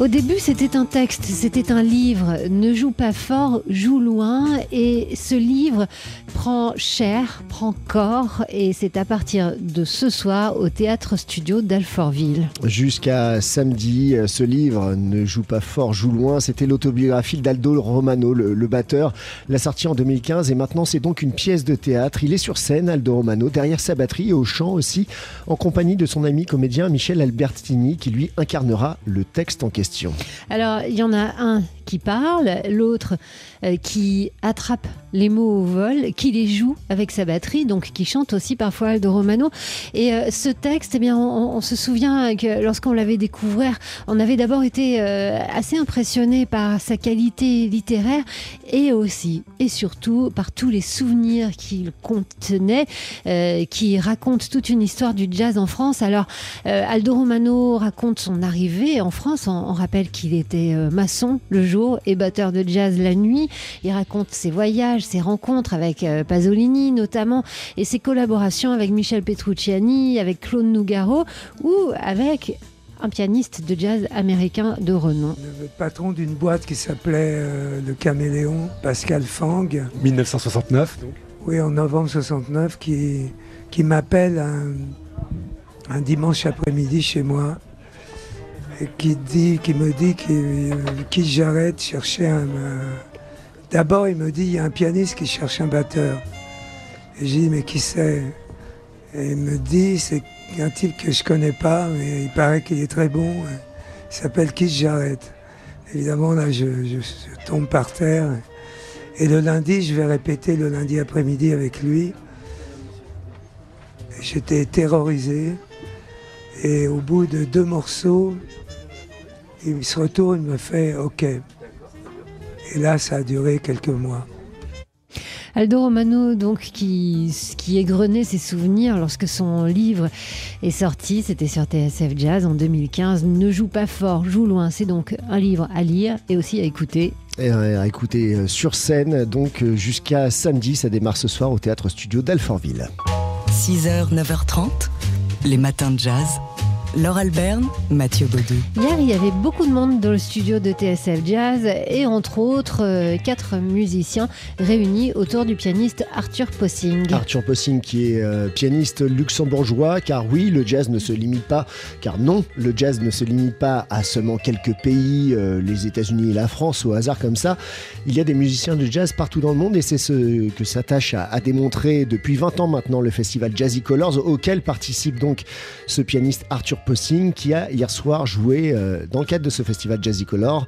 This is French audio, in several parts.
Au début, c'était un texte, c'était un livre. Ne joue pas fort, joue loin. Et ce livre prend chair, prend corps. Et c'est à partir de ce soir au théâtre studio d'Alfortville. Jusqu'à samedi, ce livre Ne joue pas fort, joue loin. C'était l'autobiographie d'Aldo Romano, le, le, batteur. La sortie en 2015. Et maintenant, c'est donc une pièce de théâtre. Il est sur scène, Aldo Romano, derrière sa batterie et au chant aussi, en compagnie de son ami comédien Michel Albertini, qui lui incarnera le texte en question. Alors, il y en a un qui parle, l'autre euh, qui attrape les mots au vol, qui les joue avec sa batterie, donc qui chante aussi parfois Aldo Romano. Et euh, ce texte, eh bien, on, se souvient que lorsqu'on l'avait découvert, on avait d'abord été euh, assez impressionné par sa qualité littéraire et aussi et surtout par tous les souvenirs qu'il contenait, qui racontent toute une histoire du jazz en France. Alors, Aldo Romano raconte son arrivée en France. On rappelle qu'il était maçon le jour et batteur de jazz la nuit. Il raconte ses voyages, ses rencontres avec euh, Pasolini notamment et ses collaborations avec Michel Petrucciani, avec Claude Nougaro ou avec un pianiste de jazz américain de renom. Le patron d'une boîte qui s'appelait euh, Le Caméléon, Pascal Fang. 1969 donc. Oui, en novembre 69, qui, qui m'appelle un, un dimanche après-midi chez moi qui, qui me dit j'arrête chercher un... Euh, D'abord, il me dit, il y a un pianiste qui cherche un batteur. Et j'ai dit, mais qui c'est? Et il me dit, c'est un type que je connais pas, mais il paraît qu'il est très bon. Il s'appelle Keith Jarrett. Évidemment, là, je, tombe par terre. Et le lundi, je vais répéter le lundi après-midi avec lui. J'étais terrorisé. Et au bout de deux morceaux, il se retourne, il me fait OK. Et là, ça a duré quelques mois. Aldo Romano, donc, qui, qui égrenait ses souvenirs lorsque son livre est sorti, c'était sur TSF Jazz en 2015. Ne joue pas fort, joue loin. C'est donc un livre à lire et aussi à écouter. Et à écouter sur scène, donc jusqu'à samedi, ça démarre ce soir au théâtre studio d'Alfortville. 6h, 9h30, les matins de jazz. Laure Alberne, Mathieu Baudou. Hier, il y avait beaucoup de monde dans le studio de TSF Jazz et entre autres euh, quatre musiciens réunis autour du pianiste Arthur Possing. Arthur Possing qui est euh, pianiste luxembourgeois car oui, le jazz ne se limite pas, car non, le jazz ne se limite pas à seulement quelques pays, euh, les États-Unis et la France au hasard comme ça. Il y a des musiciens de jazz partout dans le monde et c'est ce que s'attache à, à démontrer depuis 20 ans maintenant le festival Jazzy Colors auquel participe donc ce pianiste Arthur Possing qui a hier soir joué euh, dans le cadre de ce festival Jazzy Color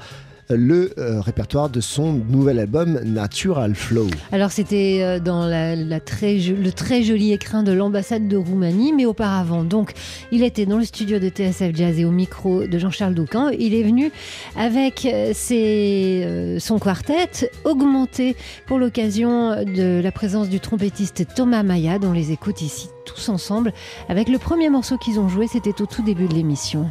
le euh, répertoire de son nouvel album Natural Flow. Alors c'était euh, dans le très joli écrin de l'ambassade de Roumanie, mais auparavant, donc il était dans le studio de TSF Jazz et au micro de Jean-Charles Doucan. Il est venu avec euh, son quartet augmenté pour l'occasion de la présence du trompettiste Thomas Maya, dont on les écoute ici tous ensemble. Avec le premier morceau qu'ils ont joué, c'était au tout début de l'émission.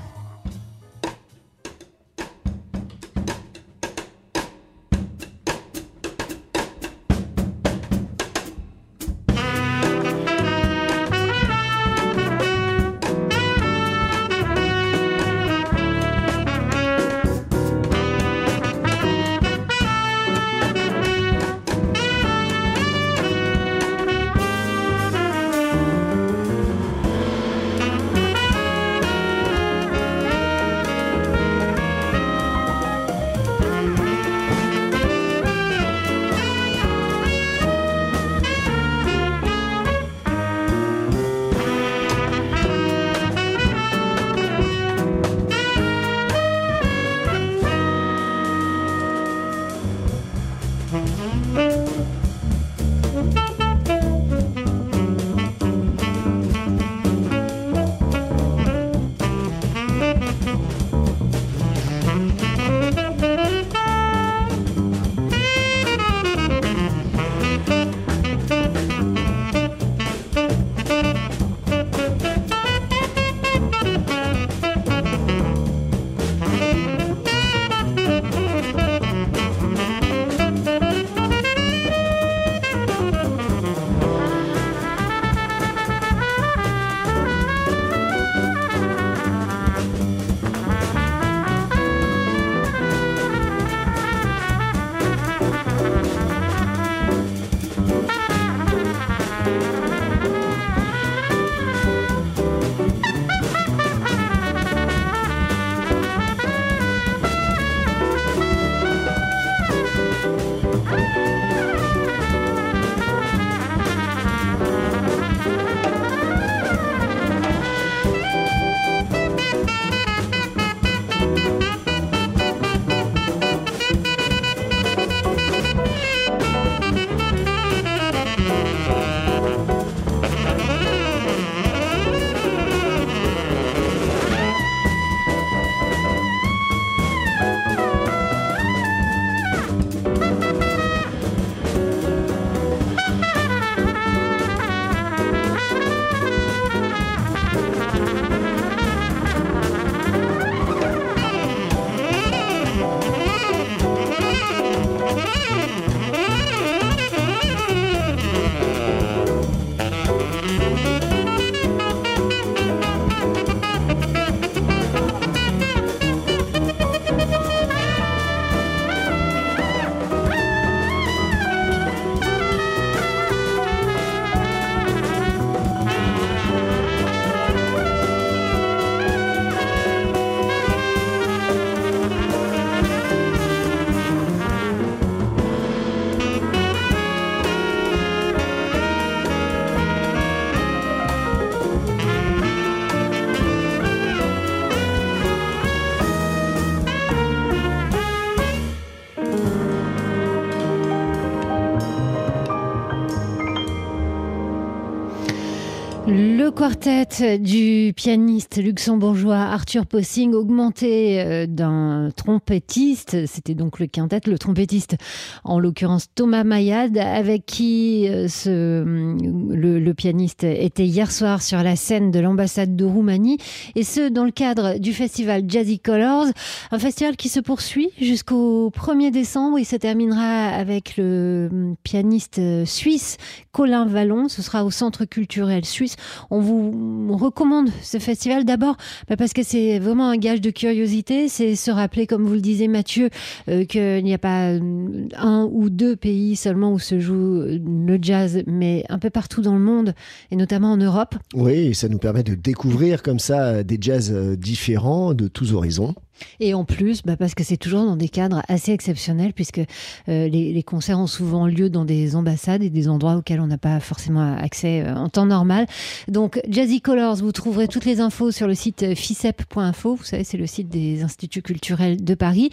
Le quartet du pianiste luxembourgeois Arthur Possing, augmenté euh, d'un trompettiste, c'était donc le quintet, le trompettiste en l'occurrence Thomas Mayad, avec qui euh, ce, le, le, pianiste était hier soir sur la scène de l'ambassade de Roumanie, et ce dans le cadre du festival Jazzy Colors, un festival qui se poursuit jusqu'au 1er décembre. Il se terminera avec le pianiste suisse Colin Vallon, ce sera au Centre culturel suisse on vous recommande ce festival d'abord bah, parce que c'est vraiment un gage de curiosité. C'est se rappeler, comme vous le disiez Mathieu, euh, qu'il n'y a pas euh, un ou deux pays seulement où se joue euh, le jazz, mais un peu partout dans le monde et notamment en Europe. Oui, ça nous permet de découvrir comme ça des jazz différents de tous horizons. Et en plus, bah parce que c'est toujours dans des cadres assez exceptionnels, puisque euh, les, concerts ont souvent lieu dans des ambassades et des endroits auxquels on n'a pas forcément accès euh, en temps normal. Donc, Jazzy Colors, vous trouverez toutes les infos sur le site euh, ficep.info. Vous savez, c'est le site des instituts culturels de Paris.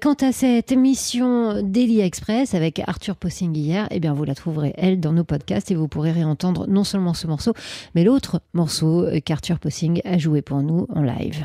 Quant à cette émission Daily Express avec Arthur Possing hier, eh bien, vous la trouverez, elle, dans nos podcasts et vous pourrez réentendre non seulement ce morceau, mais l'autre morceau qu'Arthur Possing a joué pour nous en live.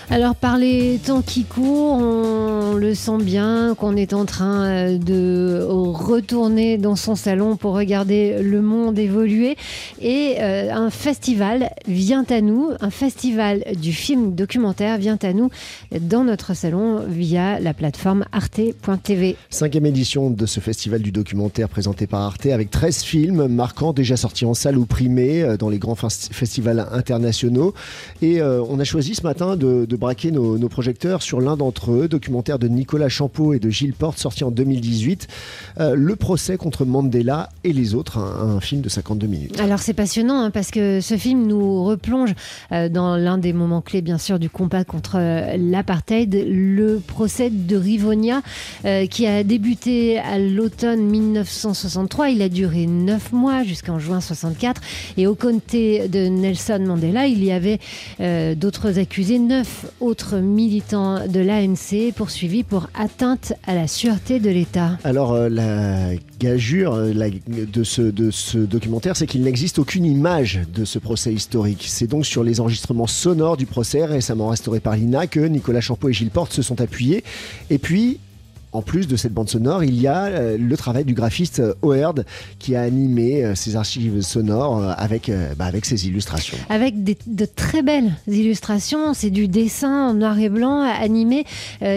Alors par les temps qui courent, on le sent bien qu'on est en train euh, de retourner dans son salon pour regarder le monde évoluer. Et euh, un festival vient à nous, un festival du film documentaire vient à nous dans notre salon via la plateforme arte.tv. Cinquième édition de ce festival du documentaire présenté par Arte avec 13 films marquants déjà sortis en salle ou primés euh, dans les grands festivals internationaux. Et on a choisi ce matin de, de braquer nos, projecteurs sur l'un d'entre eux, documentaire de Nicolas Champeau et de Gilles Porte, sorti en 2018, euh, Le procès contre Mandela et les autres, un, film de 52 minutes. Alors c'est passionnant hein, parce que ce film nous replonge euh, dans l'un des moments clés, bien sûr, du combat contre euh, l'apartheid, le procès de Rivonia, qui a débuté à l'automne 1963. Il a duré neuf mois jusqu'en juin 64. Et au comté de Nelson Mandela, il y avait d'autres accusés, neuf autres militants de l'ANC poursuivis pour atteinte à la sûreté de l'État. Alors, euh, la gageure euh, de, ce, de ce documentaire, c'est qu'il n'existe aucune image de ce procès historique. C'est donc sur les enregistrements sonores du procès récemment restauré par l'INA que Nicolas Champeau et Gilles Porte se sont appuyés. Et puis, en plus de cette bande sonore, il y a euh, le travail du graphiste euh, O'Herd qui a animé euh, ses archives sonores avec, bah, avec ses illustrations. Avec de très belles illustrations, c'est du dessin en noir et blanc animé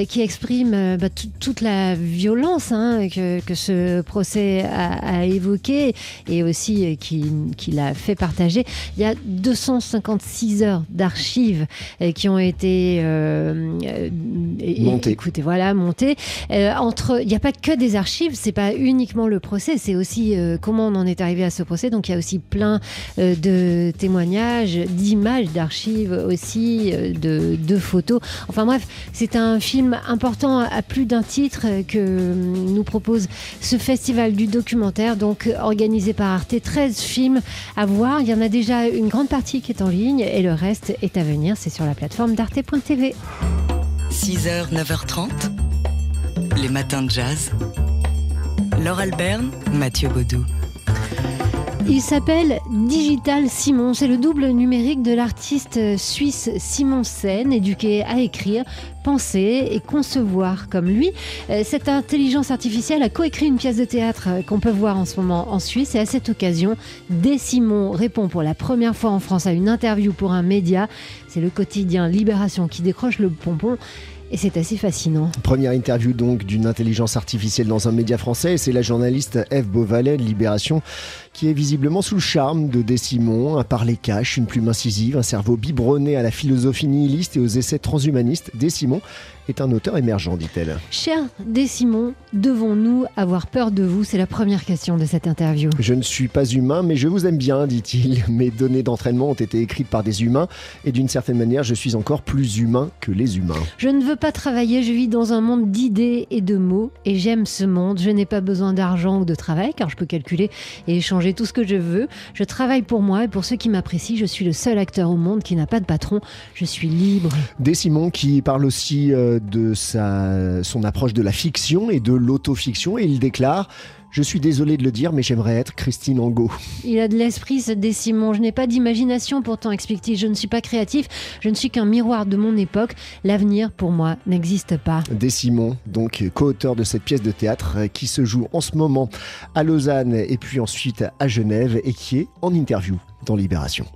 qui exprime bah, toute la violence hein, que, que, ce procès a, a évoqué et aussi qui, qui l'a fait partager. Il y a 256 heures d'archives qui ont été montées. Écoutez, voilà, montées. Euh, entre, il n'y a pas que des archives, c'est pas uniquement le procès, c'est aussi euh, comment on en est arrivé à ce procès. Donc il y a aussi plein euh, de témoignages, d'images, d'archives aussi, de, de, photos. Enfin bref, c'est un film important à plus d'un titre que nous propose ce festival du documentaire, donc organisé par Arte. 13 films à voir. Il y en a déjà une grande partie qui est en ligne et le reste est à venir. C'est sur la plateforme d'arte.tv. 6h, 9h30 les matins de jazz. Laure Alberne, Mathieu Baudou. Il s'appelle Digital Simon. C'est le double numérique de l'artiste suisse Simon Sen, éduqué à écrire, penser et concevoir comme lui. Euh, cette intelligence artificielle a coécrit une pièce de théâtre qu'on peut voir en ce moment en Suisse. Et à cette occasion, Dé Simon répond pour la première fois en France à une interview pour un média. C'est le quotidien Libération qui décroche le pompon. Et c'est assez fascinant. Première interview donc d'une intelligence artificielle dans un média français. C'est la journaliste Eve Beauvalet de Libération qui est visiblement sous le charme de Décimon, un parler cache, une plume incisive, un cerveau biberonné à la philosophie nihiliste et aux essais transhumanistes. Décimon est un auteur émergent, dit-elle. Cher Décimon, devons-nous avoir peur de vous? C'est la première question de cette interview. Je ne suis pas humain, mais je vous aime bien, dit-il. Mes données d'entraînement ont été écrites par des humains et d'une certaine manière, je suis encore plus humain que les humains. Je ne veux pas pas travailler, je vis dans un monde d'idées et de mots et j'aime ce monde. Je n'ai pas besoin d'argent ou de travail car je peux calculer et échanger tout ce que je veux. Je travaille pour moi et pour ceux qui m'apprécient. Je suis le seul acteur au monde qui n'a pas de patron. Je suis libre. Des Simon qui parle aussi euh, de sa, son approche de la fiction et de l'autofiction et il déclare je suis désolé de le dire, mais j'aimerais être Christine Angot. Il a de l'esprit, ce Décimon. Je n'ai pas d'imagination, pourtant, explique-t-il. Je ne suis pas créatif. Je ne suis qu'un miroir de mon époque. L'avenir, pour moi, n'existe pas. Décimon, donc co-auteur de cette pièce de théâtre euh, qui se joue en ce moment à Lausanne et puis ensuite à Genève et qui est en interview dans Libération.